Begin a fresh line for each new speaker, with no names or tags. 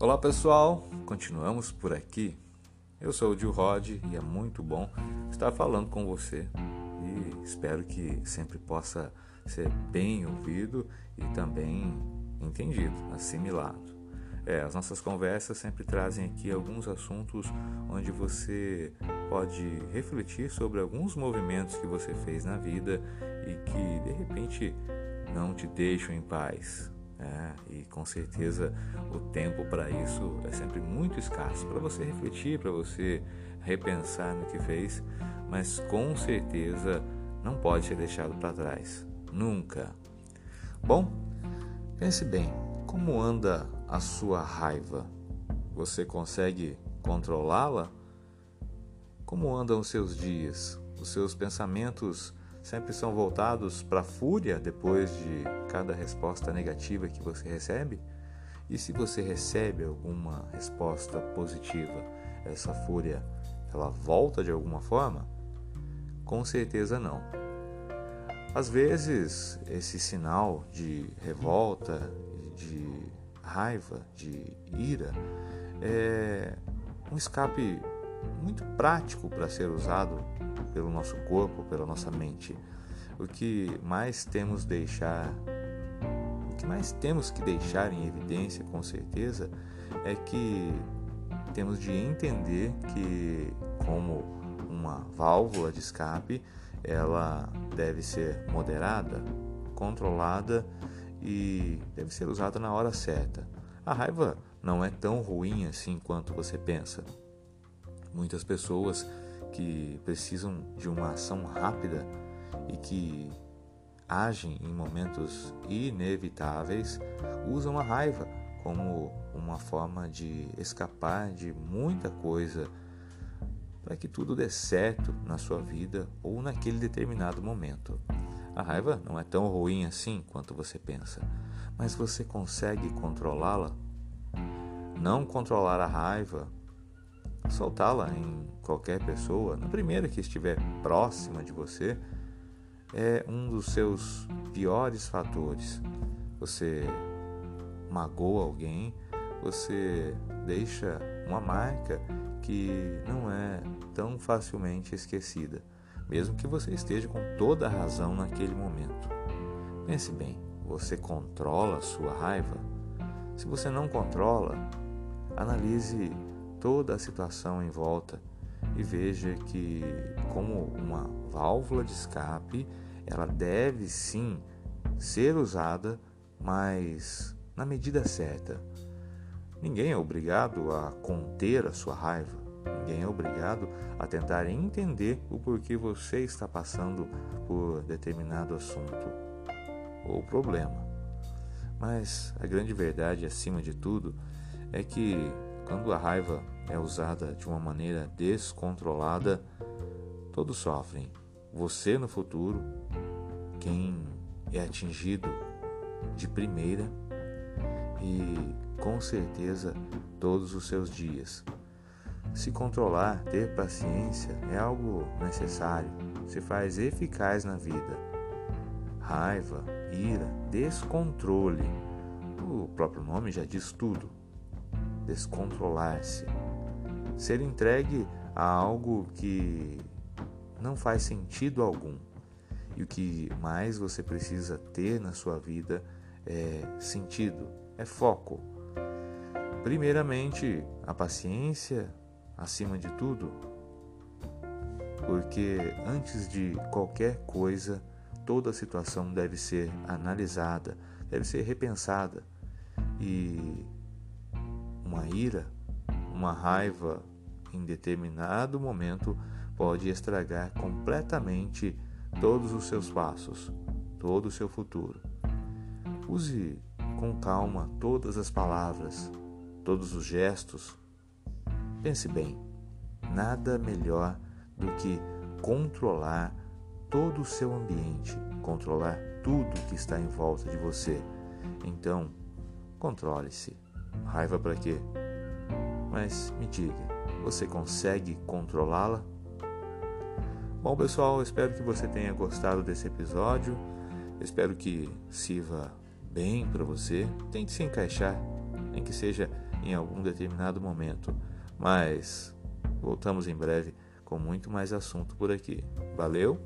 Olá pessoal, continuamos por aqui. Eu sou o Gil Rod e é muito bom estar falando com você e espero que sempre possa ser bem ouvido e também entendido, assimilado. É, as nossas conversas sempre trazem aqui alguns assuntos onde você pode refletir sobre alguns movimentos que você fez na vida e que de repente não te deixam em paz. É, e com certeza o tempo para isso é sempre muito escasso para você refletir, para você repensar no que fez, mas com certeza não pode ser deixado para trás. Nunca. Bom, pense bem: como anda a sua raiva? Você consegue controlá-la? Como andam os seus dias? Os seus pensamentos sempre são voltados para a fúria depois de cada resposta negativa que você recebe? E se você recebe alguma resposta positiva, essa fúria ela volta de alguma forma? Com certeza não. Às vezes, esse sinal de revolta, de raiva, de ira, é um escape muito prático para ser usado pelo nosso corpo, pela nossa mente. O que mais temos deixar, o que mais temos que deixar em evidência, com certeza, é que temos de entender que como uma válvula de escape, ela deve ser moderada, controlada e deve ser usada na hora certa. A raiva não é tão ruim assim quanto você pensa. Muitas pessoas que precisam de uma ação rápida e que agem em momentos inevitáveis usam a raiva como uma forma de escapar de muita coisa para que tudo dê certo na sua vida ou naquele determinado momento. A raiva não é tão ruim assim quanto você pensa, mas você consegue controlá-la? Não controlar a raiva soltá-la em qualquer pessoa, na primeira que estiver próxima de você, é um dos seus piores fatores. Você magoa alguém, você deixa uma marca que não é tão facilmente esquecida, mesmo que você esteja com toda a razão naquele momento. Pense bem, você controla a sua raiva? Se você não controla, analise toda a situação em volta e veja que, como uma válvula de escape, ela deve sim ser usada, mas na medida certa. Ninguém é obrigado a conter a sua raiva, ninguém é obrigado a tentar entender o porquê você está passando por determinado assunto ou problema. Mas a grande verdade, acima de tudo, é que quando a raiva é usada de uma maneira descontrolada, todos sofrem. Você no futuro, quem é atingido de primeira e com certeza todos os seus dias. Se controlar, ter paciência é algo necessário, se faz eficaz na vida. Raiva, ira, descontrole. O próprio nome já diz tudo descontrolar-se, ser entregue a algo que não faz sentido algum. E o que mais você precisa ter na sua vida é sentido, é foco. Primeiramente, a paciência acima de tudo, porque antes de qualquer coisa, toda a situação deve ser analisada, deve ser repensada. E uma ira, uma raiva em determinado momento pode estragar completamente todos os seus passos, todo o seu futuro. Use com calma todas as palavras, todos os gestos. Pense bem, nada melhor do que controlar todo o seu ambiente, controlar tudo que está em volta de você. Então, controle-se. Raiva para quê? Mas me diga, você consegue controlá-la? Bom, pessoal, espero que você tenha gostado desse episódio. Espero que sirva bem para você. Tente se encaixar, nem que seja em algum determinado momento. Mas voltamos em breve com muito mais assunto por aqui. Valeu!